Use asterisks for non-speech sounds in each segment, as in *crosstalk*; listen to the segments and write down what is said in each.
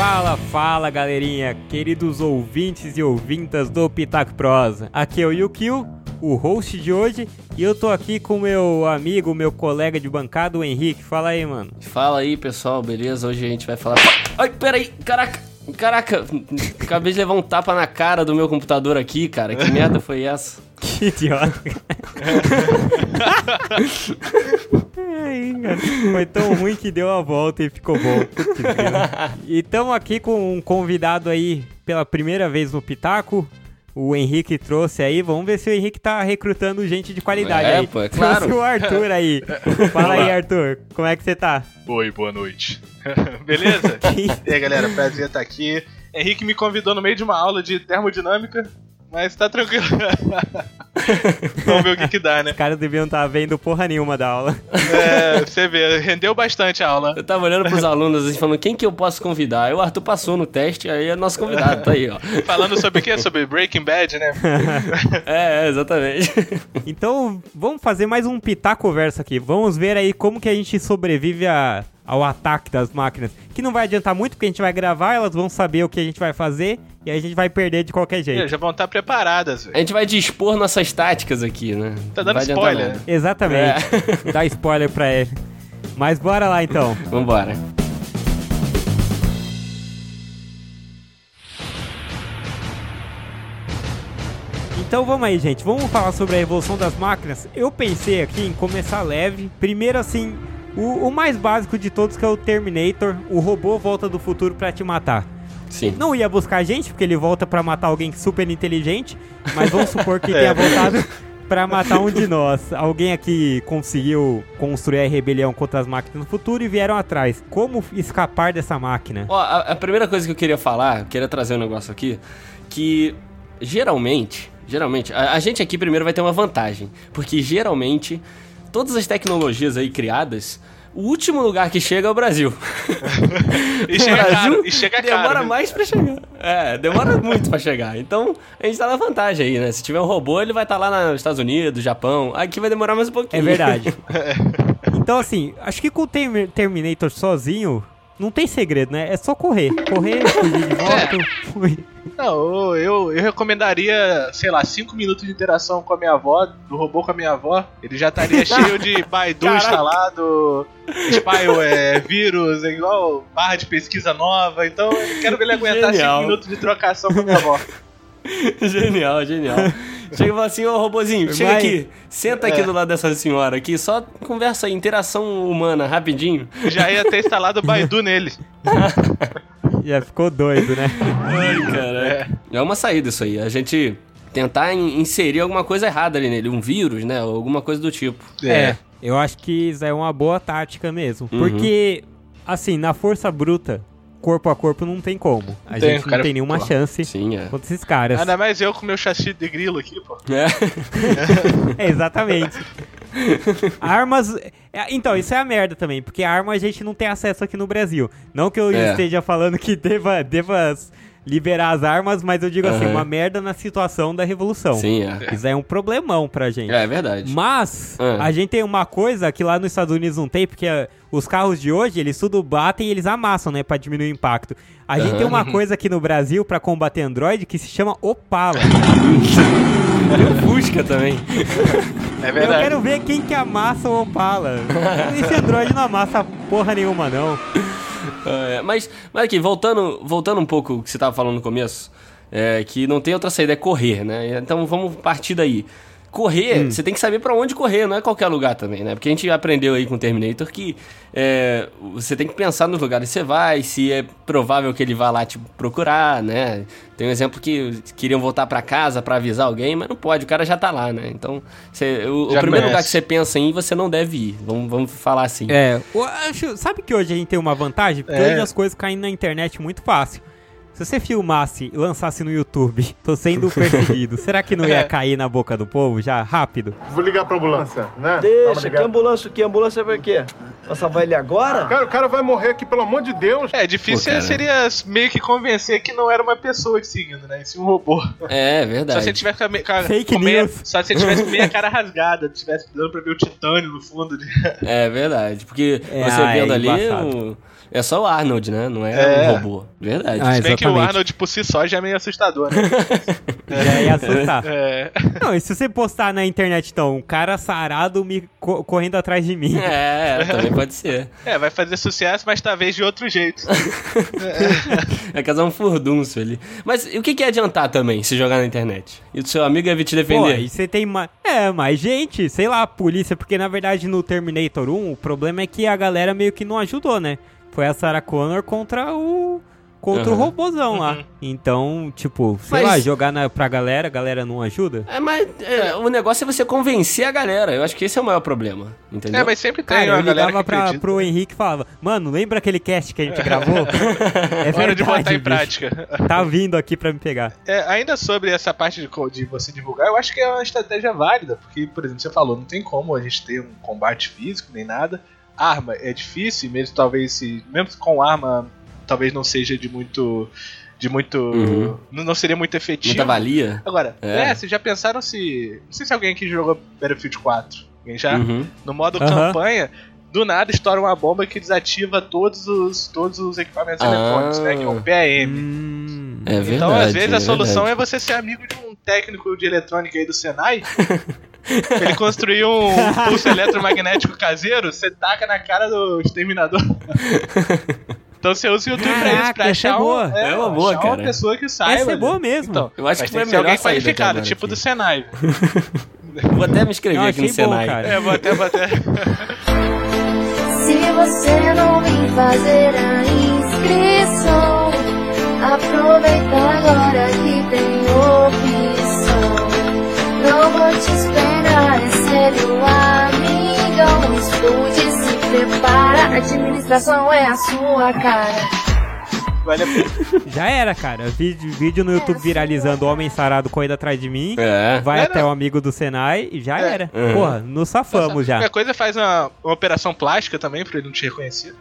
Fala, fala galerinha, queridos ouvintes e ouvintas do Pitaco Prosa. Aqui é o Yukio, o host de hoje, e eu tô aqui com meu amigo, meu colega de bancada, o Henrique. Fala aí, mano. Fala aí, pessoal, beleza? Hoje a gente vai falar. Ai, peraí, caraca! Caraca, acabei de levar um tapa na cara do meu computador aqui, cara. Que merda foi essa? *laughs* Que idiota. Ai, cara, Foi tão ruim que deu a volta e ficou bom. E estamos aqui com um convidado aí pela primeira vez no Pitaco. O Henrique trouxe aí. Vamos ver se o Henrique tá recrutando gente de qualidade É, aí. pô, é claro. Trouxe o Arthur aí. *laughs* Fala aí, Arthur. Como é que você tá? Oi, boa noite. *laughs* Beleza? *laughs* E aí, galera, prazer estar aqui. Henrique me convidou no meio de uma aula de termodinâmica, mas tá tranquilo. *laughs* Vamos ver o que que dá, né? Os caras deviam estar vendo porra nenhuma da aula. É, você vê, rendeu bastante a aula. Eu tava olhando pros alunos assim, falando quem que eu posso convidar. Aí o Arthur passou no teste, aí é nosso convidado, tá aí, ó. *laughs* Falando sobre o quê? Sobre Breaking Bad, né? *laughs* É, é, exatamente. Então, vamos fazer mais um Pitaco verso aqui. Vamos ver aí como que a gente sobrevive a- ao ataque das máquinas. Que não vai adiantar muito, porque a gente vai gravar, elas vão saber o que a gente vai fazer e a gente vai perder de qualquer É, jeito. Já vão estar preparadas, A velho. gente vai dispor nossas táticas aqui, né? Tá dando spoiler. nada. Exatamente. Dá spoiler pra ele. Mas bora lá então. *laughs* Vambora. Então vamos aí, gente. Vamos falar sobre a evolução das máquinas. Eu pensei aqui em começar leve. Primeiro, assim, o, o mais básico de todos, que é o Terminator. O robô volta do futuro pra te matar. Sim. Não ia buscar a gente, porque ele volta pra matar alguém super inteligente. Mas vamos supor que *laughs* tenha voltado pra matar um de nós. Alguém aqui conseguiu construir a rebelião contra as máquinas no futuro e vieram atrás. Como escapar dessa máquina? Ó, a, a primeira coisa que eu queria falar, eu queria trazer um negócio aqui, que geralmente, geralmente, a, a gente aqui primeiro vai ter uma vantagem, porque geralmente todas as tecnologias aí criadas, o último lugar que chega é o Brasil. *laughs* E chega Brasil caro, e chega demora caro. né? mais pra chegar. É, demora muito pra chegar. Então, a gente tá na vantagem aí, né? Se tiver um robô, ele vai estar lá nos Estados Unidos, Japão. Aqui vai demorar mais um pouquinho. É verdade. *laughs* Então, assim, acho que com o Termi- Terminator sozinho, não tem segredo, né? É só correr. Correr, fugir de moto. fui. Não, eu, eu recomendaria, sei lá, 5 minutos de interação com a minha avó, do robô com a minha avó. Ele já estaria *laughs* cheio de Baidu Caraca. instalado, spy é, vírus, é igual barra de pesquisa nova. Então eu quero ver ele aguentar 5 Genial. minutos de trocação com a minha avó. *laughs* genial, genial. Chega e fala assim, ô robozinho, chega Vai. aqui, senta aqui É. do lado dessa senhora aqui, só conversa aí, interação humana, rapidinho. Já ia ter instalado o Baidu nele. *laughs* Já ficou doido, né? Ai, cara. É. uma saída isso aí, a gente tentar in- inserir alguma coisa errada ali nele, um vírus, né, ou alguma coisa do tipo. É. Eu acho que isso é uma boa tática mesmo. Uhum. Porque, assim, na força bruta, corpo a corpo não tem como. A Tem, gente não cara, tem nenhuma pô. chance Sim, é. contra esses caras. Ainda mais eu com meu chassi de grilo aqui, pô. É. *laughs* É, exatamente. *laughs* Armas. é, Então, isso é a merda também, porque arma a gente não tem acesso aqui no Brasil. Não que eu É. esteja falando que deva, deva liberar as armas, mas eu digo assim, Aham. uma merda na situação da revolução. Sim, é. Isso aí é um problemão pra gente. É, é verdade. Mas Ah. a gente tem uma coisa que lá nos Estados Unidos não tem, porque ah, os carros de hoje, eles tudo batem e eles amassam, né, Pra diminuir o impacto. A gente Aham. tem uma coisa aqui no Brasil pra combater Android que se chama Opala. *laughs* E o Fusca também. É Eu verdade. quero ver quem que amassa o Opala. Esse Android não amassa porra nenhuma, não. É, mas, mas aqui, voltando, voltando um pouco o que você tava falando no começo, é, que não tem outra saída, é correr, né? Então vamos partir daí. Correr, Hum. você tem que saber pra onde correr, não é qualquer lugar também, né? Porque a gente aprendeu aí com o Terminator que é, você tem que pensar nos lugares que você vai, se é provável que ele vá lá te procurar, né? Tem um exemplo que queriam voltar pra casa pra avisar alguém, mas não pode, o cara já tá lá, né? Então, você- o, o primeiro lugar conhece. que você pensa em ir, você não deve ir. Vamos, vamos falar assim. É, eu acho- sabe que hoje a gente tem uma vantagem? Porque É. hoje as coisas caem na internet muito fácil. Se você filmasse e lançasse no YouTube, *laughs* tô sendo perseguido, *laughs* será que não ia É. cair na boca do povo já rápido? Vou ligar pra ambulância, né? Deixa, que ambulância o quê? Ambulância pra quê? Pra salvar ele agora? Cara, o cara vai morrer aqui, pelo amor de Deus. É, difícil Pô, seria meio que convencer que não era uma pessoa te seguindo, né? E sim um robô. É, Só verdade. se ele tivesse com a, me- com a- Fake com meia- news. Só se ele tivesse com meia *laughs* cara rasgada, tivesse dando pra ver o titânio no fundo. De... É verdade, porque É, você ah, é vendo ali, embaçado. o- É só o Arnold, né? Não é, É. um robô. Verdade. Ah, Se bem que o. Arnold por si só já é meio assustador, né? *laughs* Já ia assustar. É. Não, e se você postar na internet, então, um cara sarado me co- correndo atrás de mim. É, também pode ser. é, vai fazer sucesso, mas talvez de outro jeito. *laughs* Vai casar um furdúncio ali. Mas e o que, que é adiantar também se jogar na internet? E o seu amigo ia vir te Pô, defender? e você tem mais. É, mais gente, sei lá, a polícia, porque na verdade no Terminator 1 o problema é que a galera meio que não ajudou, né? Foi a Sarah Connor contra o. Contra o Aham. robôzão lá. Então, tipo, sei Mas- lá, jogar na, pra galera, a galera não ajuda. É, mas é, o negócio é você convencer a galera. Eu acho que esse é o maior problema. Entendeu? É, mas sempre tem Cara, uma eu galera ligava que pra, acredita. pro Henrique e falava, mano, lembra aquele cast que a gente gravou? *laughs* é Hora de botar em bicho. prática. Tá vindo aqui pra me pegar. É, ainda sobre essa parte de, de você divulgar, eu acho que é uma estratégia válida, porque, por exemplo, você falou, não tem como a gente ter um combate físico nem nada. Arma é difícil, mesmo talvez se. Mesmo com arma, talvez não seja de muito. De muito. Uhum. Não, seria muito efetivo. Muita valia. Agora, É. é. vocês já pensaram se. Não sei se alguém aqui jogou Battlefield 4. Alguém já? Uhum. No modo Aham. campanha, do nada estoura uma bomba que desativa todos os, todos os equipamentos Ah. eletrônicos, né? Que é o PAM. Hum, É verdade. Então, às vezes, é a solução verdade. é você ser amigo de um técnico de eletrônica aí do Senai. *laughs* ele construiu um *laughs* pulso eletromagnético caseiro, você taca na cara do exterminador. Então você usa o YouTube pra isso, Caraca, pra essa achar, é um- boa. É uma boa, achar cara. uma pessoa que saiba. Essa é boa né? mesmo. Então, Eu acho que que ser alguém qualificado, tipo aqui. do Senai. *laughs* Vou até me inscrever aqui no bom, Senai. cara. É, vou até, vou até. Se você não vir fazer a inscrição, aproveita agora que tem opção. Não vou te esperar, é sério, amigão. Estude, se prepara, administração é a sua cara. Vale a pena. Já era, cara. Vídeo, vídeo no YouTube viralizando homem sarado correndo atrás de mim. É. Vai É, até o amigo do Senai e já É. era. Uhum. Porra, nos safamos já. Qualquer coisa faz uma, uma operação plástica também pra ele não te reconhecer.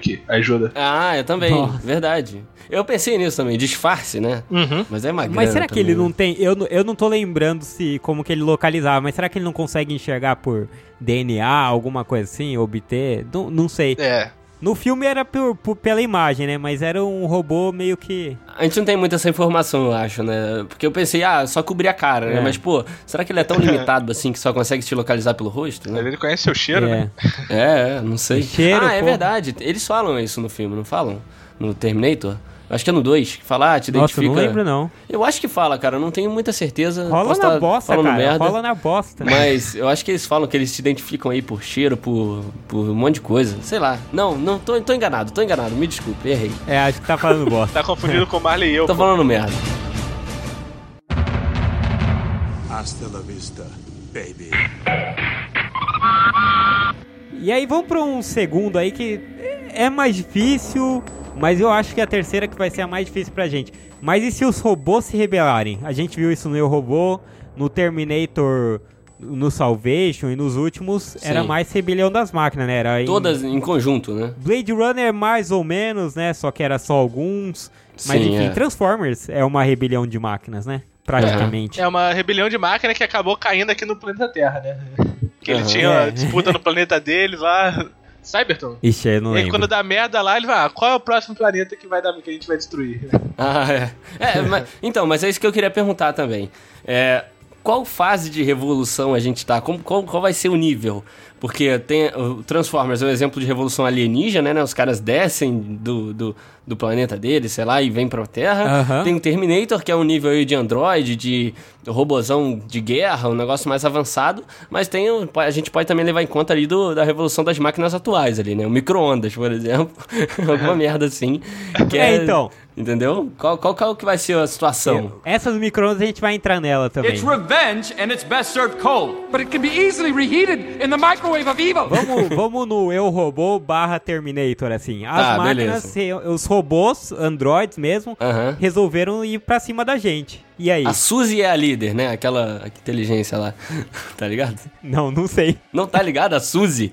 Que ajuda. Ah, eu também. Nossa. Verdade. Eu pensei nisso também, disfarce, né? Uhum. Mas é uma Mas será que também, ele né? não tem. Eu, não- eu não tô lembrando se como que ele localizava, mas será que ele não consegue enxergar por DNA, alguma coisa assim, obter? Não, não sei. É. No filme era por- por- pela imagem, né? Mas era um robô meio que. A gente não tem muita essa informação, eu acho, né? Porque eu pensei, ah, só cobrir a cara, né? É. Mas, pô, será que ele é tão *laughs* limitado assim que só consegue te localizar pelo rosto, né? ele conhece seu cheiro, é. né? É, é, não sei. Cheiro, ah, é pô. verdade. Eles falam isso no filme, não falam? No Terminator? Acho que é no 2, que fala, ah, te Nossa, eu identifica. não lembro não. Eu acho que fala, cara, eu não tenho muita certeza. Rola Posso na tá bosta, cara. merda, Rola na bosta. Mas eu acho que eles falam que eles te identificam aí por cheiro, por, por um monte de coisa. Sei lá. Não, não, tô, tô enganado, tô enganado. Me desculpe, errei. É, acho que tá falando bosta. Tá confundido com o Marley e eu. Tô pô. falando merda. Hasta la vista, baby. E aí vamos pra um segundo aí que é mais difícil, mas eu acho que é a terceira que vai ser a mais difícil pra gente. Mas e se os robôs se rebelarem? A gente viu isso no Eu Robô, no Terminator, no Salvation e nos últimos era Sim. mais rebelião das máquinas, né? Era em Todas em conjunto, né? Blade Runner mais ou menos, né? Só que era só alguns. Mas Sim, enfim, é. Transformers é uma rebelião de máquinas, né? Praticamente. É uma rebelião de máquina que acabou caindo aqui no planeta Terra, né? Que ele Aham. tinha É. disputa no planeta deles lá. Cybertron. Ixi, eu não e aí lembro. quando dá merda lá, ele vai, ah, qual é o próximo planeta que vai dar que a gente vai destruir? *laughs* Ah, é. É, mas- então, mas é isso que eu queria perguntar também. É, qual fase de revolução a gente tá? Como, qual, qual vai ser o nível? Porque tem o Transformers é um exemplo de revolução alienígena, né? Os caras descem do, do, do planeta deles, sei lá, e vêm pra Terra. Aham. Tem o Terminator, que é um nível aí de android, de robozão de guerra, um negócio mais avançado. Mas tem o- a gente pode também levar em conta ali do, da revolução das máquinas atuais ali, né? O micro-ondas, por exemplo. *laughs* Alguma merda assim. Que É, então. Entendeu? Qual, qual, qual que vai ser a situação? Essas micro-ondas a gente vai entrar nela também. It's revenge, and it's best served cold. But it can be easily reheated in the microwave of evil. Vamos, *laughs* vamos no Eu Robô barra Terminator, assim. As Tá, máquinas, beleza. os robôs, androids mesmo, resolveram ir pra cima da gente. E aí? A Suzy é a líder, né? Aquela inteligência lá. *laughs* tá ligado? Não, não sei. Não tá ligado? A Suzy?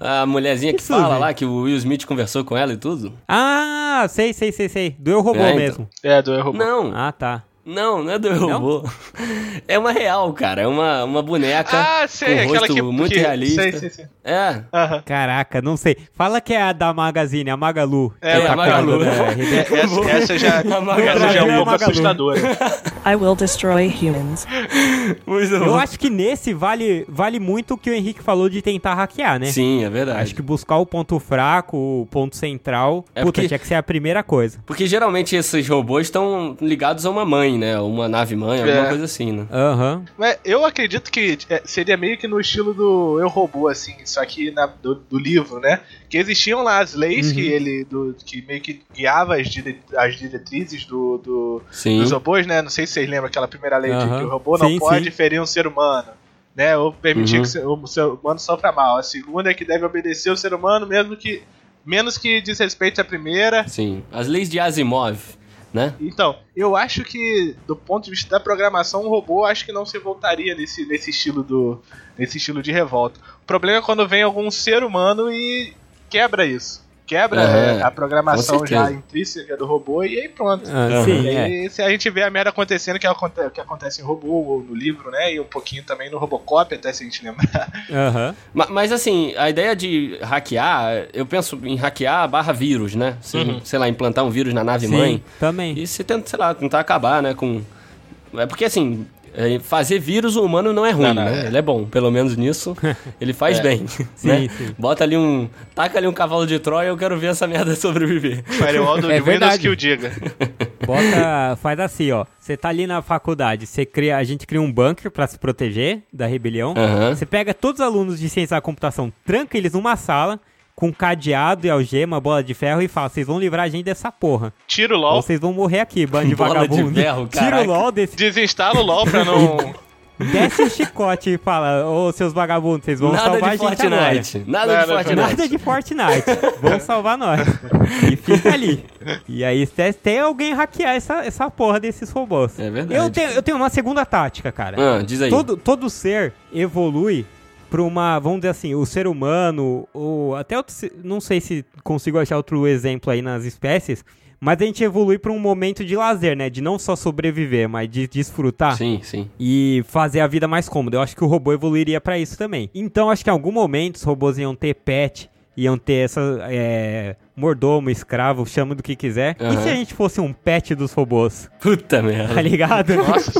A mulherzinha que, Que fala Suzy? lá que o Will Smith conversou com ela e tudo? Ah, sei, sei, sei, sei. Do Eu Robô É, então. mesmo. É, do erro. Não. Ah, tá. Não, não é do Eu Robô. *laughs* É uma real, cara. É uma, uma boneca Ah, sei, com aquela rosto que- muito que- realista. sei, sei, sei. É. Aham. Caraca, não sei. Fala que é a da Magazine, a Magalu. É, que a Magalu. comandando a É, rede. essa, essa já, *laughs* Magalu. essa já é um pouco assustadora. *laughs* I will destroy humans. *laughs* Muito Eu acho que nesse vale, vale muito o que o Henrique falou de tentar hackear, né? Sim, é verdade. Acho que buscar o ponto fraco, o ponto central, É puta, porque- tinha que ser a primeira coisa. Porque geralmente esses robôs estão ligados a uma mãe, né? Uma nave-mãe, alguma É. coisa assim, né? Aham. Mas eu acredito que é, seria meio que no estilo do Eu Robô, assim, só que na- do, do livro, né? Que existiam lá as leis que ele. Do, que meio que guiava as, dire- as diretrizes do, do- dos robôs, né? Não sei se vocês lembram aquela primeira lei de que o robô não Sim, pode sim. ferir um ser humano. Né, ou permitir Uhum. que o ser humano sofra mal. A segunda é que deve obedecer o ser humano, mesmo que. Menos que desrespeite a primeira. Sim. As leis de Asimov, né? Então, eu acho que, do ponto de vista da programação, um robô acho que não se voltaria nesse, nesse estilo do. nesse estilo de revolta. O problema é quando vem algum ser humano e quebra isso. Quebra é, a programação já intrínseca do robô e aí pronto. Ah. Sim, E é. aí, se a gente vê a merda acontecendo, que, aconte- que acontece em robô ou no livro, né? E um pouquinho também no Robocop, até se a gente lembrar. Ma- Mas assim, a ideia de hackear, eu penso em hackear barra vírus, né? Você, Sei lá, implantar um vírus na nave Sim, mãe. também. E você tenta, sei lá, tentar acabar, né? Com. É porque assim. É, Fazer vírus humano não é ruim, Não, não, né? é. Ele é bom, pelo menos nisso. *laughs* Ele faz É. bem. Sim, *laughs* né? sim. Bota ali um. Taca ali um cavalo de Troia, eu quero ver essa merda *laughs* sobreviver. Firewall do É Windows verdade. que o diga. Bota, faz assim, ó. Você tá ali na faculdade, você cria, a gente cria um bunker pra se proteger da rebelião. Aham. Você pega todos os alunos de ciência da computação, tranca eles numa sala com cadeado e algema, bola de ferro e fala: "Vocês vão livrar a gente dessa porra. Tira o Ou LOL, vocês vão morrer aqui, bando de *laughs* Bola de vagabundo". ferro, Tira o LOL desse desinstala o LOL pra não. *laughs* desce o chicote e fala: "Ô, seus vagabundos, vocês vão Nada salvar de a gente agora". Fortnite. Nada de Nada, Fortnite. Nada de Fortnite. Vão salvar nós. E fica ali. E aí, tem alguém hackear essa, essa porra desses robôs. É verdade. Eu tenho, eu tenho uma segunda tática, cara. Ah, diz aí. Todo, todo ser evolui pra uma, vamos dizer assim, o ser humano, ou até outro, não sei se consigo achar outro exemplo aí nas espécies, mas a gente evolui pra um momento de lazer, né? De não só sobreviver, mas de desfrutar Sim, sim. e fazer a vida mais cômoda. Eu acho que o robô evoluiria pra isso também. Então, acho que em algum momento os robôs iam ter pet, iam ter essa é, mordomo, escravo, chama do que quiser. E Aham. se a gente fosse um pet dos robôs? Puta Tá merda. ligado? Nossa.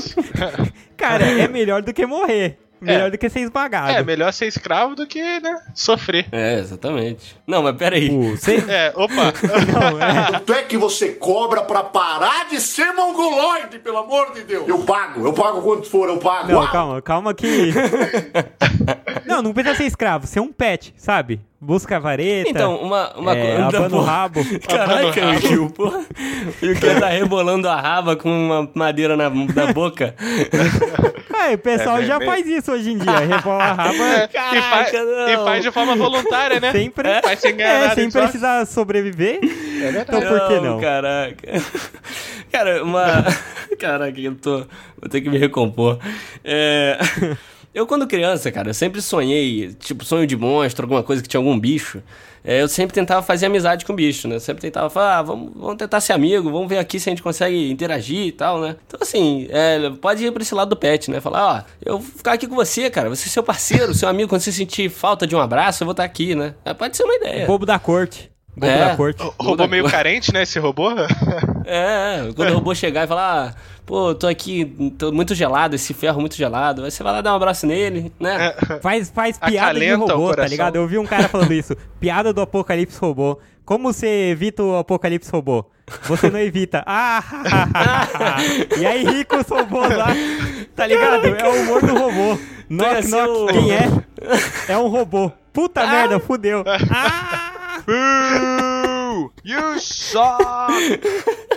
*laughs* Cara, é melhor do que morrer. Melhor do que ser esmagado. É, melhor ser escravo do que, né, sofrer. É, exatamente. Não, mas peraí. O- cê- *laughs* É, opa. *laughs* Não, é. Quanto é que você cobra pra parar de ser mongoloide, pelo amor de Deus? Eu pago, eu pago quanto for, eu pago. Não, Ah, calma, calma que. *laughs* não, não precisa ser escravo, ser um pet, sabe? Busca a vareta. Então, uma, uma é, coisa. abana o rabo. *laughs* Caraca, o Gil, porra. E o que tá rebolando a raba com uma madeira na, na boca. *laughs* Ah, o pessoal É, já bem- faz isso hoje em dia. Rebola a raba. e, faz, e faz de forma voluntária, né? Sem, pre... Faz sem ganhar é, sem precisar sobreviver. É verdade. Então por que não? Caraca. Cara, uma. *laughs* Caraca, eu tô. Vou ter que me recompor. É. Eu, quando criança, cara, eu sempre sonhei, tipo, sonho de monstro, alguma coisa que tinha algum bicho. É, eu sempre tentava fazer amizade com o bicho, né? Eu sempre tentava falar, ah, vamos, vamos tentar ser amigo, vamos ver aqui se a gente consegue interagir e tal, né? Então, assim, é, pode ir pra esse lado do pet, né? Falar, ó, eu vou ficar aqui com você, cara, você é seu parceiro, seu amigo, quando você sentir falta de um abraço, eu vou estar aqui, né? É, pode ser uma ideia. Bobo da corte. É. da corte. O robô meio carente, né, esse robô? *laughs* É, quando o robô chegar e falar, ah, pô, tô aqui, tô muito gelado, esse ferro muito gelado. Aí você vai lá dar um abraço nele, né? Faz, faz piada de robô, tá ligado? Eu vi um cara falando isso. *laughs* Piada do apocalipse robô. Como você evita o apocalipse robô? Você não evita. Ah, e aí ri com os robôs lá. Tá ligado? É o humor do robô. Knock, knock. o- Quem é? É um robô. Puta merda, fudeu. *laughs* Ah! You suck! *laughs*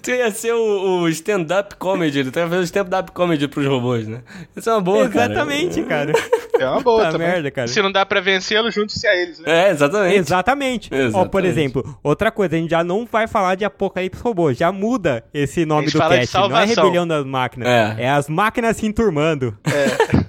Tu ia ser o, o stand-up comedy, tu ia fazer o stand-up comedy pros robôs, né? Isso é uma boa, cara. Exatamente, cara. É uma boa Puta também. merda, cara. Se não dá pra vencê-lo, junte-se a eles, né? É, exatamente. Exatamente. Ó, Exatamente. por exemplo, outra coisa, a gente já não vai falar de Apocalipse Robô, já muda esse nome A gente do cast. Não é rebelião das máquinas. É. É, as máquinas se enturmando.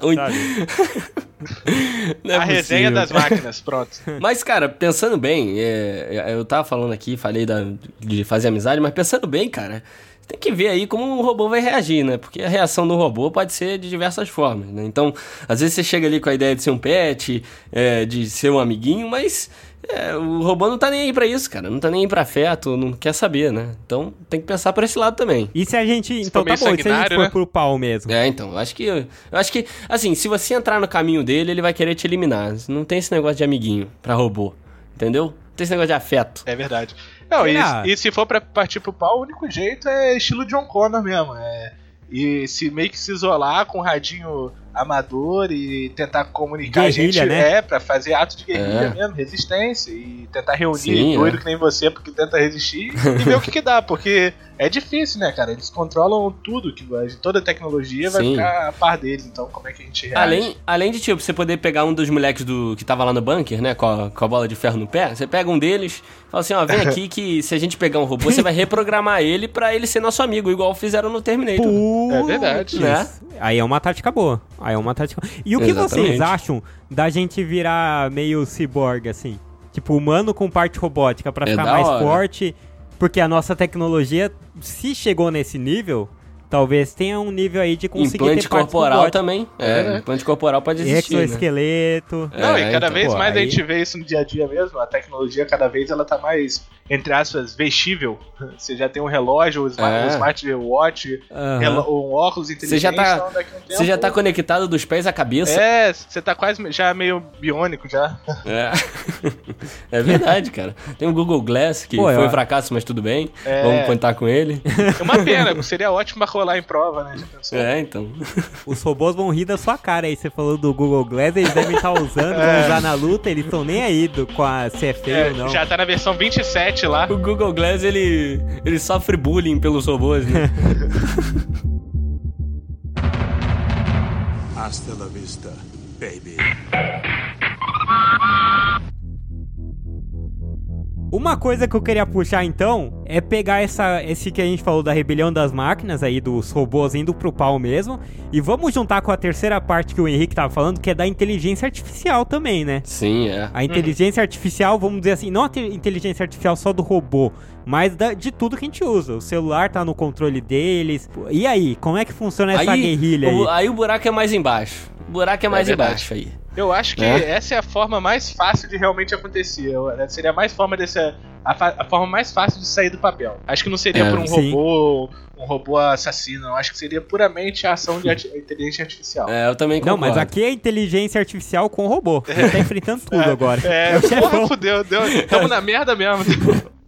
Não *laughs* *laughs* é a resenha possível. das máquinas, pronto. *laughs* Mas, cara, pensando bem, é, eu tava falando aqui, falei da, de fazer amizade, mas pensando bem, cara, tem que ver aí como o robô vai reagir, né? Porque a reação do robô pode ser de diversas formas, né? Então, às vezes você chega ali com a ideia de ser um pet, é, de ser um amiguinho, mas é, o robô não tá nem aí pra isso, cara. Não tá nem aí pra afeto, não quer saber, né? Então tem que pensar por esse lado também. E se a gente. então tá bom, se a gente sanguinário, for né? pro pau mesmo? É, então, eu acho que. Eu acho que, assim, se você entrar no caminho dele, ele vai querer te eliminar. Não tem esse negócio de amiguinho pra robô. Entendeu? Não tem esse negócio de afeto. É verdade. Não, e, e se for pra partir pro pau, o único jeito é estilo John Connor mesmo. É, e se meio que se isolar com um radinho amador e tentar comunicar a Guerrilha, gente né? é pra fazer ato de guerrilha É. mesmo, resistência e tentar reunir Sim, doido é. que nem você porque tenta resistir e ver o que que dá, porque é difícil, né, cara? Eles controlam tudo que vai, toda a tecnologia vai Sim. ficar a par deles, então como é que a gente reage? Além, além de, tipo, você poder pegar um dos moleques do que tava lá no bunker, né, com a, com a bola de ferro no pé, você pega um deles e fala assim, ó, vem *laughs* aqui que se a gente pegar um robô, você vai reprogramar ele pra ele ser nosso amigo, igual fizeram no Terminator. Putz, É verdade. Né? Aí é uma tática boa. Aí é uma tática. E o que Exatamente. vocês acham da gente virar meio ciborgue, assim? Tipo, humano com parte robótica pra É ficar mais hora. forte? Porque a nossa tecnologia, se chegou nesse nível, talvez tenha um nível aí de conseguir Implante ter corporal também. É, implante corporal pode existir, né? Exoesqueleto. Não, É, e cada então, vez pô, mais a aí- gente vê isso no dia a dia mesmo. A tecnologia, cada vez, ela tá mais, entre aspas, vestível. *laughs* Você já tem um relógio, um smart, É. um smartwatch, relo- um óculos inteligente. Você já tá, então um tempo- você já tá conectado dos pés à cabeça. É, você tá quase já meio biônico já. *laughs* É. É verdade, cara. Tem o Google Glass, que Pô, foi eu- um fracasso, mas tudo bem. É. Vamos contar com ele. É uma pena, seria ótimo pra rolar em prova, né? É, então. *laughs* Os robôs vão rir da sua cara aí. Você falou do Google Glass, eles devem estar usando, vão usar na luta, eles estão nem aí do, com a se é feio É, ou não. já tá na versão 27 lá. O Google Glass, ele, ele sofre bullying pelos robôs, né? *laughs* Hasta la vista, baby. *laughs* Uma coisa que eu queria puxar então é pegar essa, esse que a gente falou da rebelião das máquinas aí, dos robôs indo pro pau mesmo, e vamos juntar com a terceira parte que o Henrique tava falando, que é da inteligência artificial também, né? Sim, é. A inteligência artificial, vamos dizer assim, não a te- inteligência artificial só do robô, mas da- de tudo que a gente usa. O celular tá no controle deles. E aí, como é que funciona essa guerrilha aí? o, aí o buraco é mais embaixo. O buraco é mais verdade. embaixo aí. Eu acho que É. essa é a forma mais fácil de realmente acontecer. Eu- né, seria mais forma desse, a, a forma mais fácil de sair do papel. Acho que não seria É, por um sim. robô, um robô assassino. Eu acho que seria puramente a ação de ati- inteligência artificial. É, eu também Não, concordo. mas aqui é inteligência artificial com robô. *laughs* A gente tá enfrentando tudo agora. É, *laughs* o chefão. porra, fudeu, deu, tamo na merda mesmo. *laughs*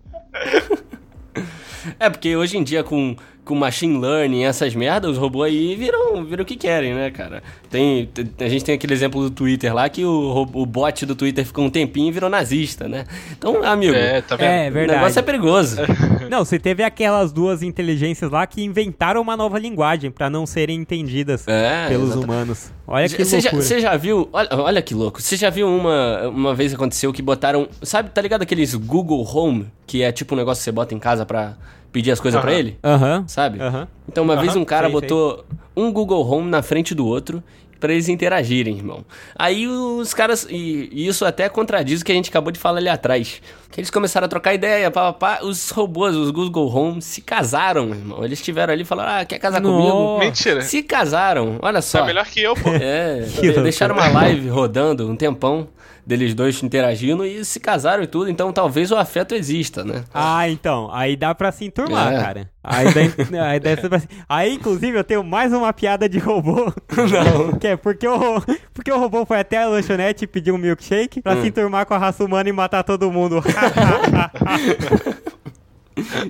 É, porque hoje em dia com, com machine learning e essas merdas, os robôs aí viram, viram o que querem, né, cara? Tem, tem- a gente tem aquele exemplo do Twitter lá que o, o bot do Twitter ficou um tempinho e virou nazista, né? Então, amigo, É, tá? É, o verdade. negócio é perigoso. *laughs* Não, você teve aquelas duas inteligências lá que inventaram uma nova linguagem pra não serem entendidas É, pelos exata- humanos. Olha que Você já, loucura. você já viu? Olha, olha que louco. Você já viu uma, uma vez aconteceu que botaram. Sabe, tá ligado aqueles Google Home? Que é tipo um negócio que você bota em casa pra pedir as coisas pra Aham. ele? Aham. Sabe? Aham. Então, uma vez um cara sei, botou um Google Home na frente do outro pra eles interagirem, irmão. Aí os caras. E, e isso até contradiz o que a gente acabou de falar ali atrás. Que eles começaram a trocar ideia, pá, pá, pá, os robôs, os Google Home, se casaram, irmão. Eles estiveram ali e falaram: Ah, quer casar Nossa. comigo? Mentira. Se casaram, olha só. Tá melhor que eu, pô. É, *laughs* deixaram uma live rodando um tempão deles dois interagindo e se casaram e tudo, então talvez o afeto exista, né? Ah, então. Aí dá pra se enturmar, É. cara. Aí, dá, *laughs* aí, dá pra aí, inclusive, eu tenho mais uma piada de robô. *laughs* Não. Que é porque o, porque o robô foi até a lanchonete e pediu um milkshake pra Hum. se enturmar com a raça humana e matar todo mundo. *laughs*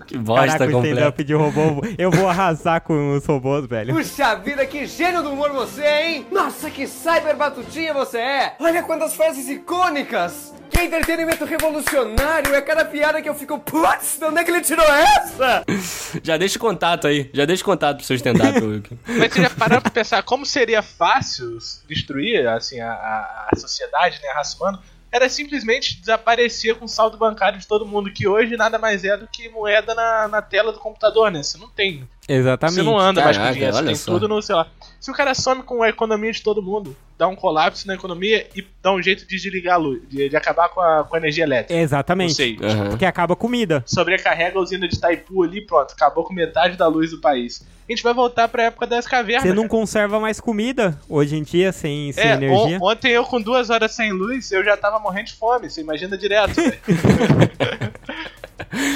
Que bosta Caraca, completa. stand-up de robô. Eu vou arrasar com os robôs, velho. Puxa vida, que gênio do humor você é, hein? Nossa, que cyber batutinha você é! Olha quantas frases icônicas! Que entretenimento revolucionário! É cada piada que eu fico, putz, de onde é que ele tirou essa? *laughs* Já deixa o contato aí, já deixa o contato pro seu stand-up. *laughs* Mas você já parou pra pensar como seria fácil destruir assim, a, a, a sociedade, né, a raça humana? Era simplesmente desaparecer com o saldo bancário de todo mundo, que hoje nada mais é do que moeda na, na tela do computador, né? Você não tem Exatamente. Você não anda mais com Caraca, dinheiro, você olha tem só. tudo no celular. Se o cara some com a economia de todo mundo, dá um colapso na economia e dá um jeito de desligar a luz, de, de acabar com a, com a energia elétrica. Exatamente. Não sei. Aham. Porque acaba a comida. Sobrecarrega a usina de Itaipu ali, pronto, acabou com metade da luz do país. A gente vai voltar pra época das cavernas. Você não cara. conserva mais comida hoje em dia sem, sem É, energia. on- ontem eu com duas horas sem luz, eu já tava morrendo de fome, você imagina direto, velho. *laughs*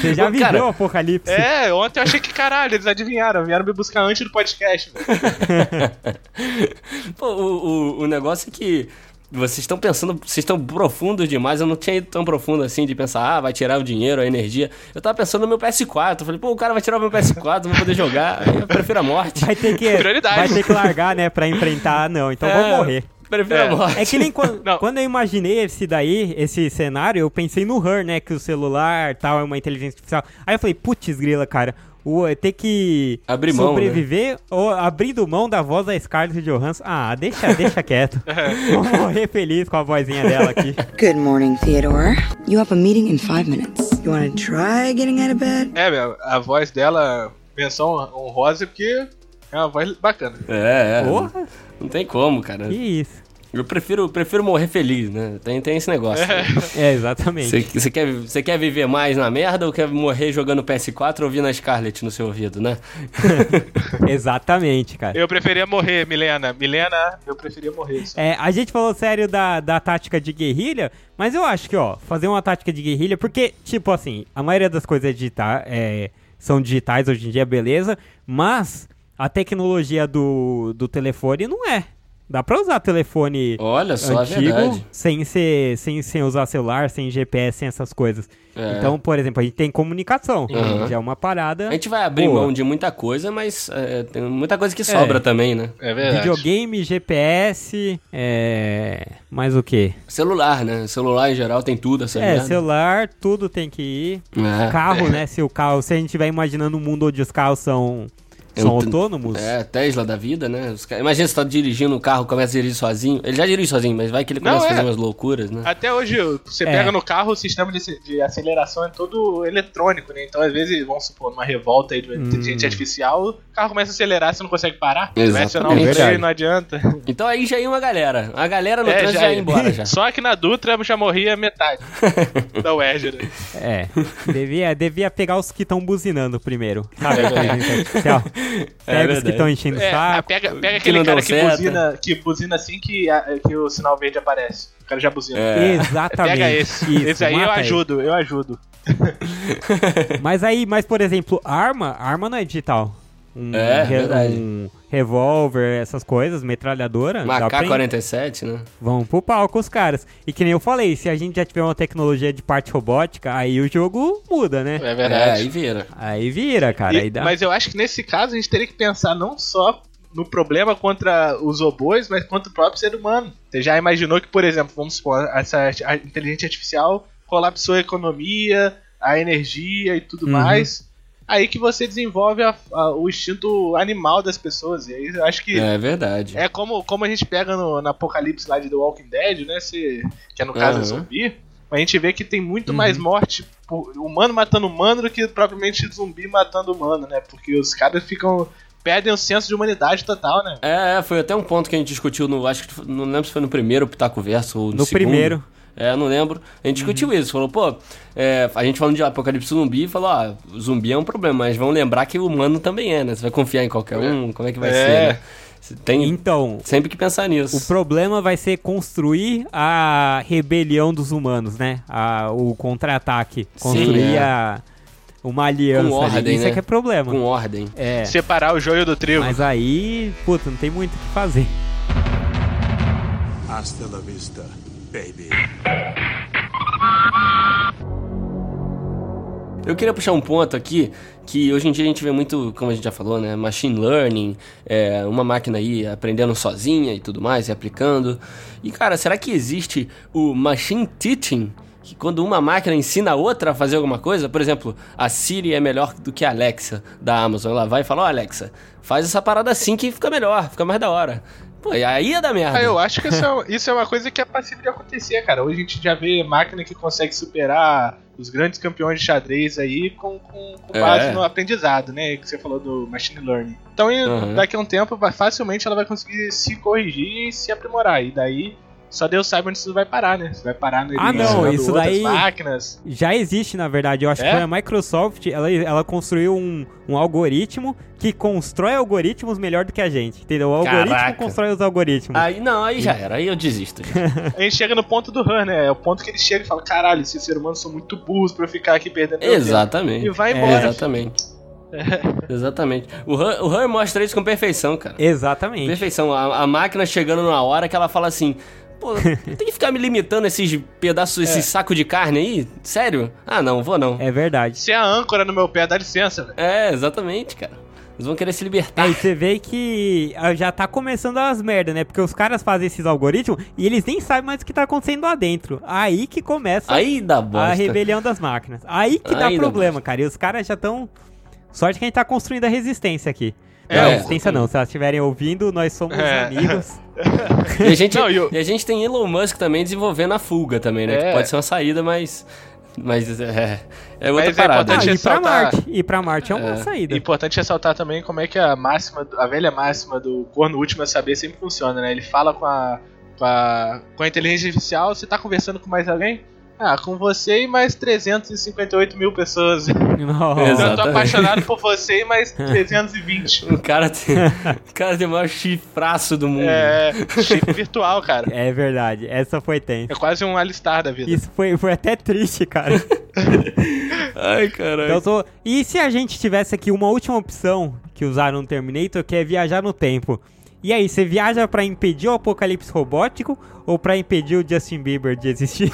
Você já Ô, viveu cara, o apocalipse. É, ontem eu achei que caralho, eles adivinharam, vieram me buscar antes do podcast. *laughs* Pô, o, o, o negócio é que vocês estão pensando, vocês estão profundos demais. Eu não tinha ido tão profundo assim de pensar, ah, vai tirar o dinheiro, a energia. Eu tava pensando no meu PS4. Eu falei, pô, o cara vai tirar o meu PS4, não vou poder jogar. Eu prefiro a morte. Vai ter que, Prioridade. vai ter que largar, né, pra enfrentar. Não, então É, vou morrer. Prefiro É. a morte. É que nem quando, quando eu imaginei esse daí, esse cenário, eu pensei no Her, né? Que o celular tal é uma inteligência artificial. Aí eu falei, putz, grila, cara. O, é ter que Abrir mão, né? sobreviver ou abrindo mão da voz da Scarlett Johansson. Ah, deixa, *laughs* deixa quieto. Vou morrer feliz com a vozinha dela aqui. Good morning, Theodore. You have a meeting in five minutes. You want to try getting out of bed? É, meu, a voz dela, menção honrosa, porque é uma voz bacana. É, é. Porra, Não tem como, cara. que isso. Eu prefiro, prefiro morrer feliz, né? Tem, tem esse negócio. É, exatamente. Você quer, você quer viver mais na merda ou quer morrer jogando PS4 ouvindo a Scarlett no seu ouvido, né? *laughs* Exatamente, cara. Eu preferia morrer, Milena. Milena, eu preferia morrer. É, a gente falou sério da, da tática de guerrilha, mas eu acho que, ó, fazer uma tática de guerrilha, porque, tipo assim, a maioria das coisas é é, são digitais hoje em dia, beleza, mas a tecnologia do, do telefone não é. Dá pra usar telefone Olha só, é antigo sem, ser, sem, sem usar celular, sem GPS, sem essas coisas. É. Então, por exemplo, a gente tem comunicação, Aham. já é uma parada. A gente vai abrir boa. mão de muita coisa, mas é, tem muita coisa que sobra também, né? É verdade. Videogame, GPS, é. Mais o quê? Celular, né? Celular em geral tem tudo, essa É, merda. celular, tudo tem que ir. É. Carro, né? Se o carro, se a gente estiver imaginando um mundo onde os carros são, são te- autônomos. É, Tesla da vida, né? Os Imagina você tá dirigindo o carro, começa a dirigir sozinho. Ele já dirige sozinho, mas vai que ele Não, começa a é. fazer umas loucuras, né? Até hoje, você É. pega no carro, o sistema de, de aceleração é todo eletrônico, né? Então, às vezes, vamos supor, numa revolta aí de Hum. inteligência artificial, o carro começa a acelerar, você não consegue parar. Vai Exatamente. acionar o Verdade. freio, não adianta. Então aí já ia uma galera. A galera no É, trânsito já já ia embora já. Só que na Dutra já morria metade *laughs* da UERJ. né? É. devia, devia pegar os que estão buzinando primeiro. Sabe? É a artificial. *laughs* Pega os que estão enchendo o É, saco. pega, pega não aquele cara que buzina, que buzina assim que, a- que o sinal verde aparece. O cara já buzina. É. Exatamente. Pega esse. Isso, esse aí eu mata ele. ajudo, eu ajudo. *laughs* Mas aí, mas por exemplo, arma, arma não é digital. Um, É, verdade. um revólver, essas coisas, metralhadora. Uma dá pra- K-47, né? Vão pro palco os caras. E que nem eu falei, se a gente já tiver uma tecnologia de parte robótica, aí o jogo muda, né? É É, verdade. aí vira. Aí vira, cara. E- aí dá... Mas eu acho que nesse caso a gente teria que pensar não só no problema contra os robôs, mas contra o próprio ser humano. Você já imaginou que, por exemplo, vamos supor, essa a inteligência artificial colapsou a economia, a energia e tudo Uhum. mais. Aí que você desenvolve a- a- o instinto animal das pessoas. E aí eu acho que É verdade. é como, como a gente pega no, no Apocalipse lá de The Walking Dead, né? Se, que é no caso é Aham. zumbi. A gente vê que tem muito mais morte por humano matando humano do que propriamente zumbi matando humano, né? Porque os caras ficam. perdem o senso de humanidade total, né? É, é, foi até um ponto que a gente discutiu no. Acho que não lembro se foi no primeiro Pitaco Verso ou no, No segundo. primeiro. É, não lembro. A gente discutiu isso. Falou, pô, é, a gente falando de apocalipse zumbi, falou, ó, zumbi é um problema, mas vamos lembrar que o humano também é, né? Você vai confiar em qualquer um? Como é que vai É. ser, né? Você tem Então, sempre que pensar nisso. o problema vai ser construir a rebelião dos humanos, né? A, o contra-ataque. Construir é. a, uma aliança. Com ali. ordem, Isso né? é que é problema. Com ordem. É. Separar o joio do trigo. Mas aí, puta, não tem muito o que fazer. Hasta la vista, baby. Eu queria puxar um ponto aqui que hoje em dia a gente vê muito, como a gente já falou, né? Machine learning, é, uma máquina aí aprendendo sozinha e tudo mais, e aplicando. E cara, será que existe o machine teaching? Que quando uma máquina ensina a outra a fazer alguma coisa, por exemplo, a Siri é melhor do que a Alexa da Amazon. Ela vai e fala: Ó, Alexa, faz essa parada assim que fica melhor, fica mais da hora. Pô, e aí ia dar merda. Ah, eu acho que isso é, isso é uma coisa que é passível de acontecer, cara. Hoje a gente já vê máquina que consegue superar os grandes campeões de xadrez aí com, com, com base É. no aprendizado, né? Que você falou do machine learning. Então, Uhum. daqui a um tempo, vai- facilmente ela vai conseguir se corrigir e se aprimorar. E daí, só Deus sabe onde isso vai parar, né? Isso vai parar no Ah, não, isso daí- máquinas. Já existe, na verdade. Eu acho É? que foi a Microsoft, ela, ela construiu um, um algoritmo que constrói algoritmos melhor do que a gente, entendeu? O algoritmo Caraca. constrói os algoritmos. Aí, não, aí já era, aí eu desisto. *laughs* A gente chega no ponto do Han, né? É o ponto que ele chega e fala: caralho, esses seres humanos são muito burros pra eu ficar aqui perdendo meu tempo." Exatamente. E vai É, embora. Exatamente. *laughs* Exatamente. O Han, o Han mostra isso com perfeição, cara. Exatamente. Perfeição. A, a máquina chegando numa hora que ela fala assim: Pô, tem que ficar me limitando esses pedaços, esse saco de carne aí? Sério? Ah, não, vou não. É verdade. Se a âncora no meu pé, dá licença, velho. É, exatamente, cara. Eles vão querer se libertar. Aí você vê que ah, já tá começando as merdas, né? Porque os caras fazem esses algoritmos e eles nem sabem mais o que tá acontecendo lá dentro. Aí que começa Aí dá bosta. a rebelião das máquinas. Aí que dá Aí dá problema, bosta. cara. E os caras já estão. Sorte que a gente tá construindo a resistência aqui. É, não, é. Se elas estiverem ouvindo, nós somos É. amigos. *laughs* E a, gente, Não, e o- e a gente tem Elon Musk também desenvolvendo a fuga também, né? É. Que pode ser uma saída, mas. Mas é, é outra Mas é parada. Ah, importante e pra Marte. E pra Marte é uma É. saída. É importante ressaltar também como é que a máxima, a velha máxima do corno último a saber sempre funciona, né? Ele fala com a, com a, com a inteligência artificial, você tá conversando com mais alguém? Ah, com você e mais 358 mil pessoas. Nossa. *laughs* Eu tô apaixonado por você e mais *laughs* 320. O cara tem, o cara tem o maior chifraço do mundo. É, chip virtual, cara. É verdade. Essa foi tensa. É quase um alistar da vida. Isso foi, foi até triste, cara. *laughs* Ai, caralho. Então, E se a gente tivesse aqui uma última opção que usaram no Terminator, que é viajar no tempo? E aí, você viaja pra impedir o apocalipse robótico ou pra impedir o Justin Bieber de existir?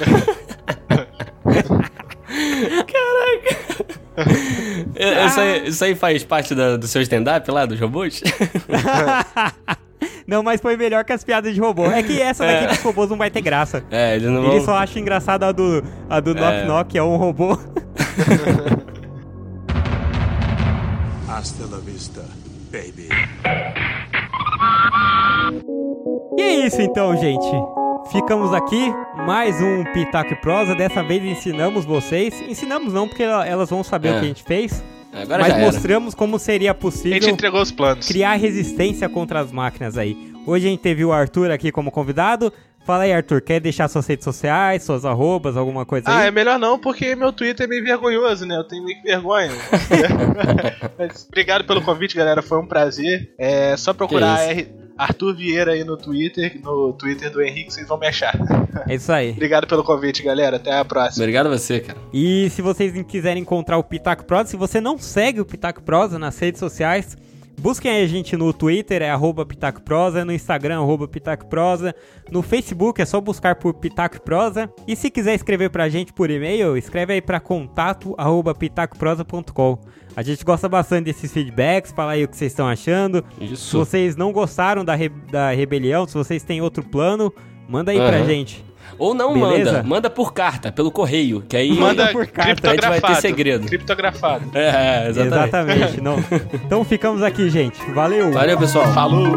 *laughs* Isso aí, isso aí faz parte da- do seu stand-up lá, dos robôs? *laughs* não, mas foi melhor que as piadas de robô. É que essa daqui dos robôs não vai ter graça. É, eles não vão... Ele só acha engraçado a do, a do Knock É. Knock, que é um robô. *laughs* Hasta la vista, baby. E é isso então, gente. Ficamos aqui, mais um Pitaco e Prosa. Dessa vez ensinamos vocês. Ensinamos não, porque ela- elas vão saber É. o que a gente fez. Agora mas mostramos como seria A gente possível entregou os planos. criar resistência contra as máquinas aí. Hoje a gente teve o Arthur aqui como convidado. Fala aí, Arthur, quer deixar suas redes sociais, suas arrobas, alguma coisa Ah, aí? é melhor não, porque meu Twitter é meio vergonhoso, né? Eu tenho meio que vergonha. *laughs* Mas obrigado pelo convite, galera. Foi um prazer. É só procurar R- Arthur Vieira aí no Twitter, no Twitter do Henrique, vocês vão me achar. É isso aí. Obrigado pelo convite, galera. Até a próxima. Obrigado a você, cara. E se vocês quiserem encontrar o Pitaco Prosa, se você não segue o Pitaco Prosa nas redes sociais, busquem a gente no Twitter, é arroba Pitaco Prosa, no Instagram, arroba Pitaco Prosa, no Facebook é só buscar por Pitaco Prosa, e se quiser escrever pra gente por e-mail, escreve aí pra contato arroba pitacoprosa.com. A gente gosta bastante desses feedbacks, fala aí o que vocês estão achando. Se Isso. vocês não gostaram da, re- da rebelião, se vocês têm outro plano, manda aí pra Aham. gente. Ou não Beleza? manda, manda por carta, pelo correio, que aí Manda *laughs* por carta, a gente vai ter criptografado. segredo. Criptografado. É, é, exatamente. Exatamente. não. *laughs* Então ficamos aqui, gente. Valeu! Valeu, pessoal. Falou!